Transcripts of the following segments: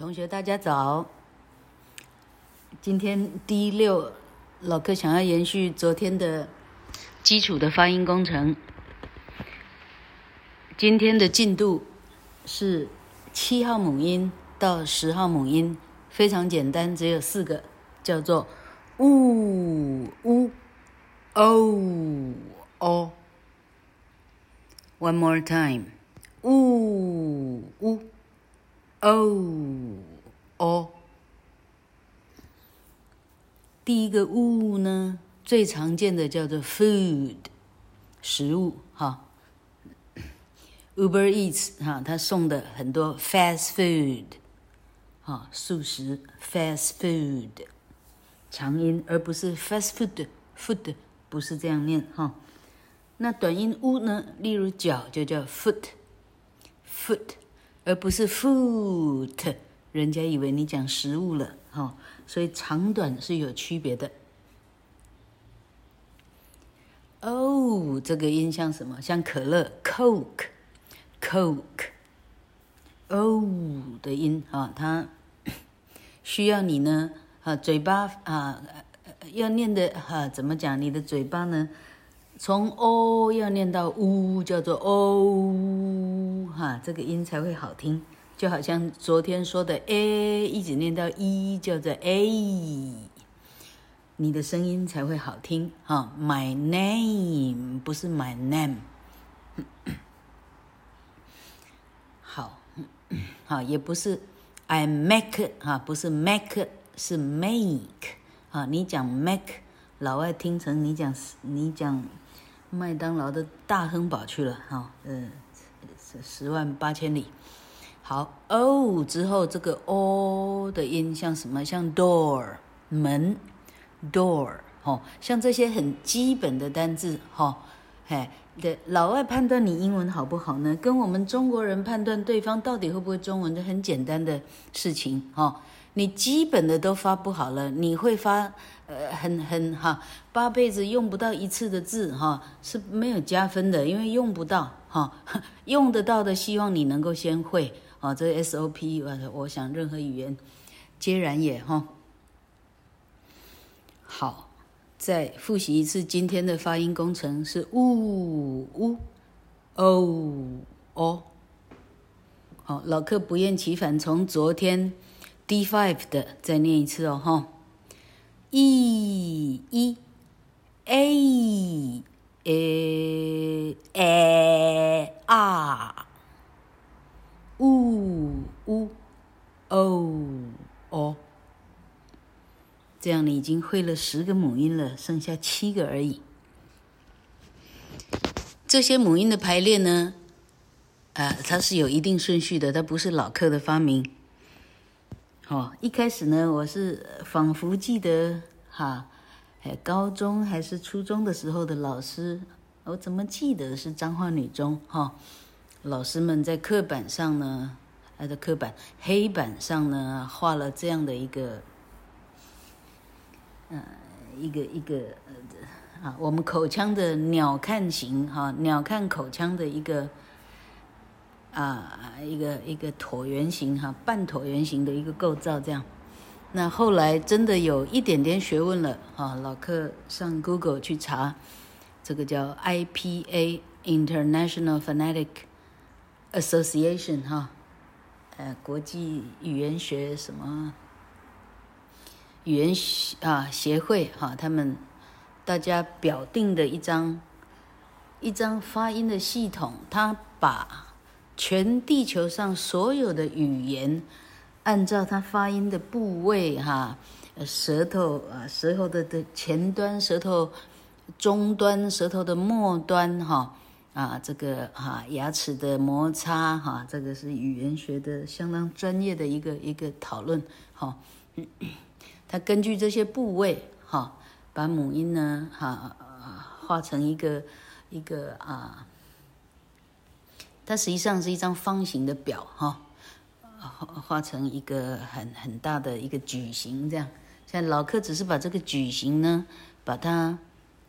同学，大家早。今天第六，老课想要延续昨天的基础的发音工程。今天的进度是七号母音到十号母音，非常简单，只有四个，叫做呜、呜、哦、哦。One more time，呜、呜。哦哦，第一个物呢，最常见的叫做 food，食物哈。Uber Eats 哈，他送的很多 fast food，哈，素食 fast food，长音而不是 fast food，food 不是这样念哈。那短音 u 呢，例如脚就叫 foot，foot。而不是 food，人家以为你讲食物了，哈，所以长短是有区别的。哦，这个音像什么？像可乐，Coke，Coke，哦的音啊，它需要你呢，啊，嘴巴啊，要念的哈，怎么讲？你的嘴巴呢？从 o 要念到 u，叫做 o 哈，这个音才会好听。就好像昨天说的 a，一直念到 e，叫做 a，你的声音才会好听哈。My name 不是 my name，好，好也不是 I make 哈，不是 make 是 make 啊。你讲 make，老外听成你讲你讲。麦当劳的大亨堡去了，哈，嗯，十万八千里。好哦，之后这个 o 的音像什么？像 door 门，door 哦，像这些很基本的单字，哈，嘿，对，老外判断你英文好不好呢？跟我们中国人判断对方到底会不会中文，这很简单的事情，哈。你基本的都发不好了，你会发，呃，很很哈，八辈子用不到一次的字哈，是没有加分的，因为用不到哈，用得到的希望你能够先会啊，这个 SOP，我我想任何语言皆然也哈。好，再复习一次今天的发音工程是呜呜哦哦，好，老客不厌其烦从昨天。D five 的，再念一次哦，哈，E E A A A R，呜呜哦哦，这样你已经会了十个母音了，剩下七个而已。这些母音的排列呢，啊，它是有一定顺序的，它不是老课的发明。哦，一开始呢，我是仿佛记得哈，哎，高中还是初中的时候的老师，我怎么记得是彰化女中哈？老师们在课本上呢，还在课本黑板上呢，画了这样的一个，呃，一个一个啊，我们口腔的鸟瞰型哈，鸟瞰口腔的一个。啊，一个一个椭圆形哈，半椭圆形的一个构造这样。那后来真的有一点点学问了哈，老课上 Google 去查，这个叫 IPA International Phonetic Association 哈，呃，国际语言学什么语言啊协会哈，他们大家表定的一张一张发音的系统，它把。全地球上所有的语言，按照它发音的部位，哈，舌头啊，舌头的的前端，舌头中端，舌头的末端，哈，啊，这个哈牙齿的摩擦，哈，这个是语言学的相当专业的一个一个讨论，哈，它根据这些部位，哈，把母音呢，哈，画成一个一个啊。它实际上是一张方形的表，哈，画成一个很很大的一个矩形，这样。像老客只是把这个矩形呢，把它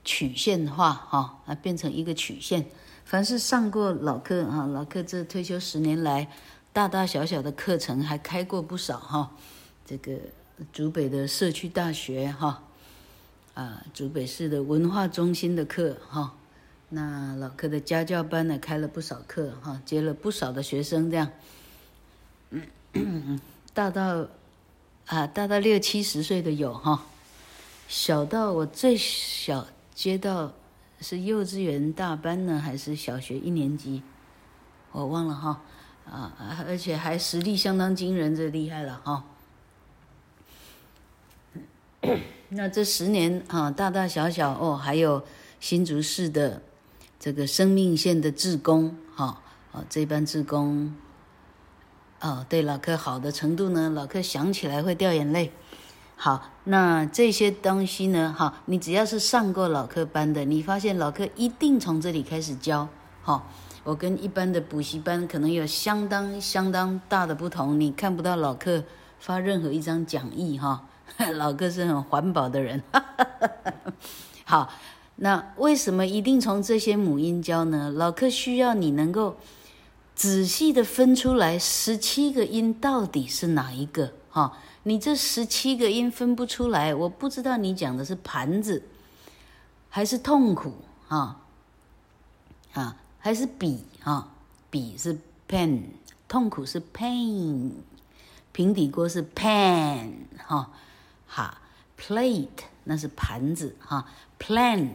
曲线化，哈，啊，变成一个曲线。凡是上过老课啊，老客这退休十年来，大大小小的课程还开过不少哈。这个竹北的社区大学哈，啊，竹北市的文化中心的课哈，那老柯的家教班呢开了不少课哈，接了不少的学生这样，嗯，大到啊大到六七十岁的有哈，小到我最小接到是幼稚园大班呢还是小学一年级，我忘了哈，啊，而且还实力相当惊人，这厉害了哈。那这十年啊，大大小小哦，还有新竹市的这个生命线的志工，哈，哦，这班志工，哦，对老客好的程度呢，老客想起来会掉眼泪。好，那这些东西呢，哈，你只要是上过老客班的，你发现老客一定从这里开始教，哈，我跟一般的补习班可能有相当相当大的不同，你看不到老客发任何一张讲义，哈。老客是很环保的人，哈 好，那为什么一定从这些母音教呢？老柯需要你能够仔细的分出来十七个音到底是哪一个？哈，你这十七个音分不出来，我不知道你讲的是盘子，还是痛苦？哈，啊，还是笔？哈，笔是 pen，痛苦是 pain，平底锅是 pan，哈。哈，plate 那是盘子哈，plant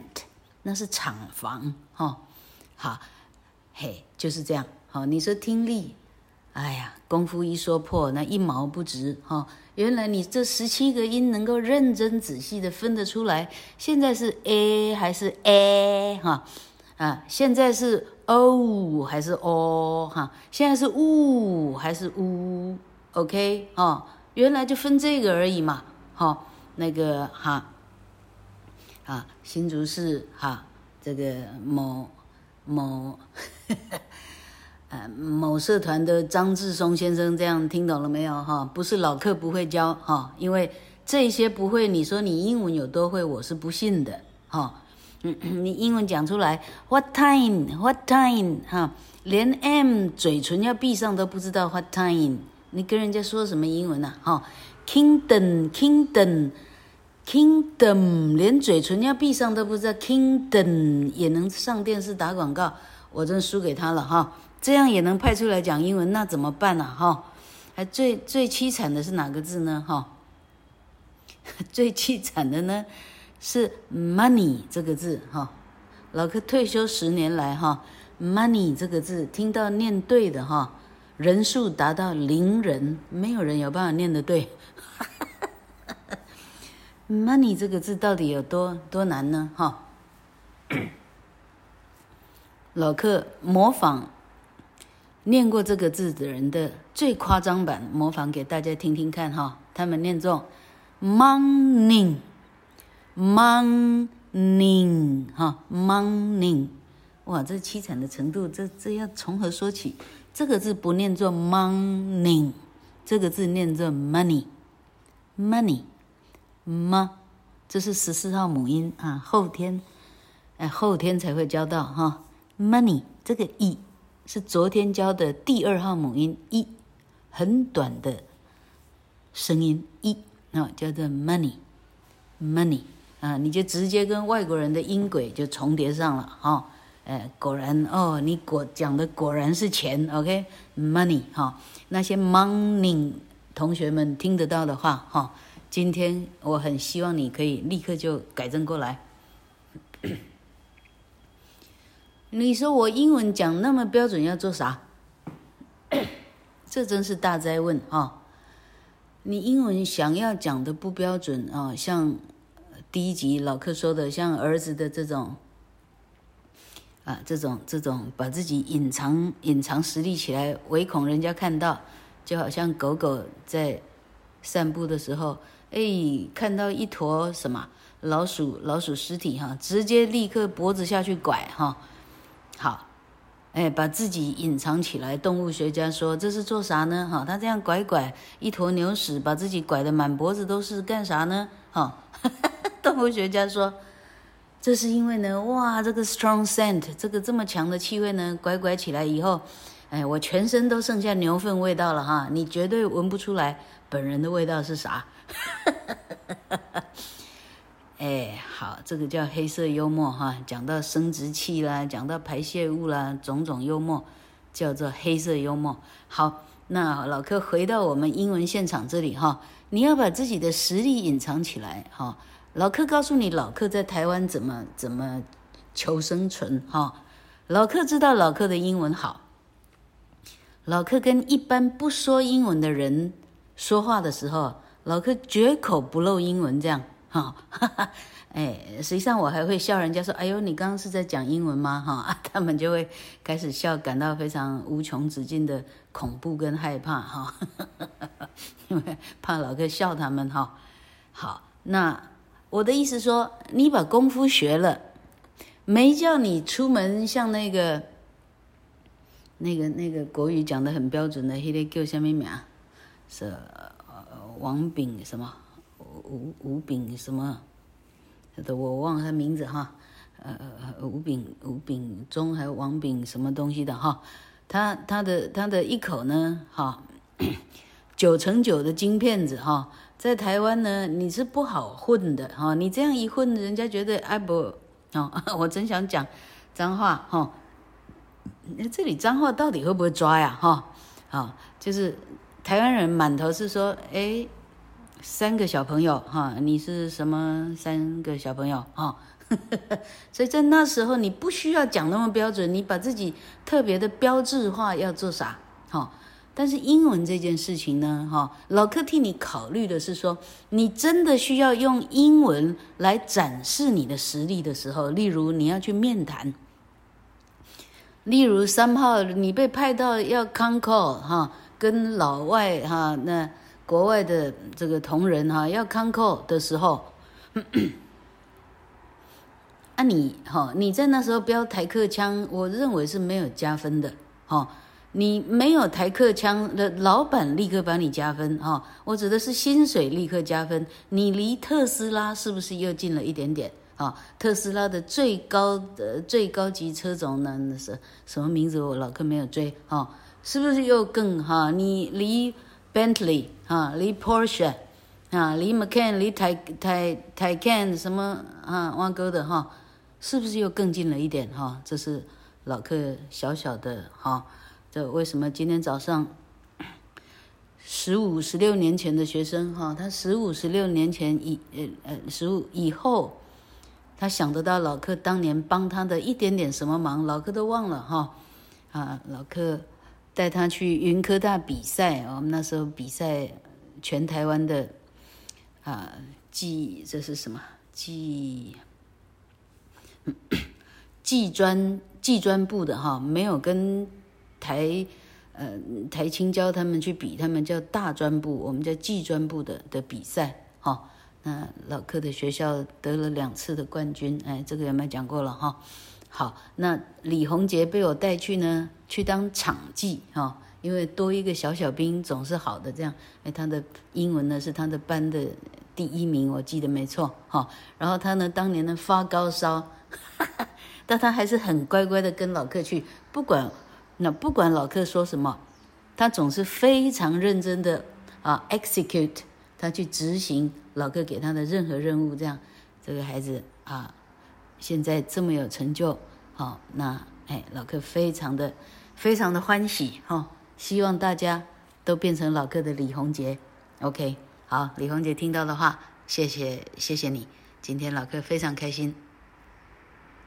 那是厂房哈，好，嘿，就是这样。好，你说听力，哎呀，功夫一说破，那一毛不值哈。原来你这十七个音能够认真仔细的分得出来，现在是 a 还是 a 哈？啊，现在是 o 还是 o 哈？现在是 u 还是 u？OK 哦，原来就分这个而已嘛。好、那个哈，啊，新竹市哈，这个某某，呃，某社团的张志松先生这样听懂了没有哈？不是老客不会教哈，因为这些不会，你说你英文有多会，我是不信的哈。嗯，你英文讲出来，What time？What time？哈，连 M 嘴唇要闭上都不知道 What time？你跟人家说什么英文呢？哈？Kingdom, Kingdom, Kingdom，连嘴唇要闭上都不知道。Kingdom 也能上电视打广告，我真输给他了哈。这样也能派出来讲英文，那怎么办呢？哈，还最最凄惨的是哪个字呢？哈，最凄惨的呢是 money 这个字哈。老柯退休十年来哈，money 这个字听到念对的哈，人数达到零人，没有人有办法念得对。Money 这个字到底有多多难呢？哈，老客模仿念过这个字的人的最夸张版，模仿给大家听听看哈。他们念作 morning，morning 哈，morning，哇，这凄惨的程度，这这要从何说起？这个字不念作 morning，这个字念作 money。money，吗？这是十四号母音啊，后天，哎，后天才会教到哈。money 这个 e 是昨天教的第二号母音 e，很短的声音 e，啊，叫做 money，money 啊，你就直接跟外国人的音轨就重叠上了哈。哎，果然哦，你果讲的果然是钱，OK，money 哈，那些 morning。同学们听得到的话，哈，今天我很希望你可以立刻就改正过来。你说我英文讲那么标准要做啥？这真是大哉问哈！你英文想要讲的不标准啊，像第一集老柯说的，像儿子的这种啊，这种这种把自己隐藏隐藏实力起来，唯恐人家看到。就好像狗狗在散步的时候，哎，看到一坨什么老鼠，老鼠尸体哈，直接立刻脖子下去拐哈，好，哎，把自己隐藏起来。动物学家说这是做啥呢？哈，他这样拐拐一坨牛屎，把自己拐得满脖子都是，干啥呢？哈，动物学家说这是因为呢，哇，这个 strong scent，这个这么强的气味呢，拐拐起来以后。哎，我全身都剩下牛粪味道了哈，你绝对闻不出来本人的味道是啥。哎，好，这个叫黑色幽默哈，讲到生殖器啦，讲到排泄物啦，种种幽默叫做黑色幽默。好，那老柯回到我们英文现场这里哈，你要把自己的实力隐藏起来哈。老柯告诉你，老柯在台湾怎么怎么求生存哈。老柯知道老柯的英文好，老柯跟一般不说英文的人说话的时候，老柯绝口不漏英文这样。哈，哈哈，哎，实际上我还会笑人家说：“哎呦，你刚刚是在讲英文吗？”哈，他们就会开始笑，感到非常无穷止尽的恐怖跟害怕哈，因为怕老柯笑他们哈。好，那我的意思说，你把功夫学了，没叫你出门像那个那个那个国语讲得很标准的，那个叫什么名？是王炳什么？吴吴炳什么的，我忘了他名字哈，呃，吴炳吴炳忠还有王炳什么东西的哈，他他的他的一口呢哈，九成九的金片子哈，在台湾呢你是不好混的哈，你这样一混，人家觉得哎不哦，我真想讲脏话哈，这里脏话到底会不会抓呀哈？啊，就是台湾人满头是说哎。三个小朋友哈，你是什么三个小朋友哈？所以在那时候你不需要讲那么标准，你把自己特别的标志化要做啥？哈，但是英文这件事情呢，哈，老客替你考虑的是说，你真的需要用英文来展示你的实力的时候，例如你要去面谈，例如三号你被派到要 c o n c o r 哈，跟老外哈那。国外的这个同仁哈，要 c o n c o r 的时候，啊你哈，你在那时候飙台客腔，我认为是没有加分的哈。你没有台客腔的老板立刻把你加分哈。我指的是薪水立刻加分。你离特斯拉是不是又近了一点点啊？特斯拉的最高的最高级车种呢？那是什么名字？我老柯没有追哈，是不是又更哈？你离 Bentley 啊，离 Porsche 啊，离 Macan 离台台台 Can 什么啊，弯钩的哈，是不是又更近了一点哈？这是老客小小的哈，这为什么今天早上十五十六年前的学生哈，他十五十六年前以呃呃十五以后，他想得到老柯当年帮他的一点点什么忙，老柯都忘了哈啊，老柯。带他去云科大比赛，我们那时候比赛全台湾的啊，技这是什么技技 专技专部的哈，没有跟台呃台清交他们去比，他们叫大专部，我们叫技专部的的比赛哈。那老柯的学校得了两次的冠军，哎，这个有没有讲过了哈？好，那李宏杰被我带去呢，去当场记哈，因为多一个小小兵总是好的。这样，哎，他的英文呢是他的班的第一名，我记得没错哈。然后他呢，当年呢发高烧，但他还是很乖乖的跟老柯去，不管那不管老柯说什么，他总是非常认真的啊 execute，他去执行老哥给他的任何任务。这样，这个孩子啊。现在这么有成就，好，那哎，老哥非常的非常的欢喜哈，希望大家都变成老哥的李宏杰，OK，好，李宏杰听到的话，谢谢谢谢你，今天老哥非常开心。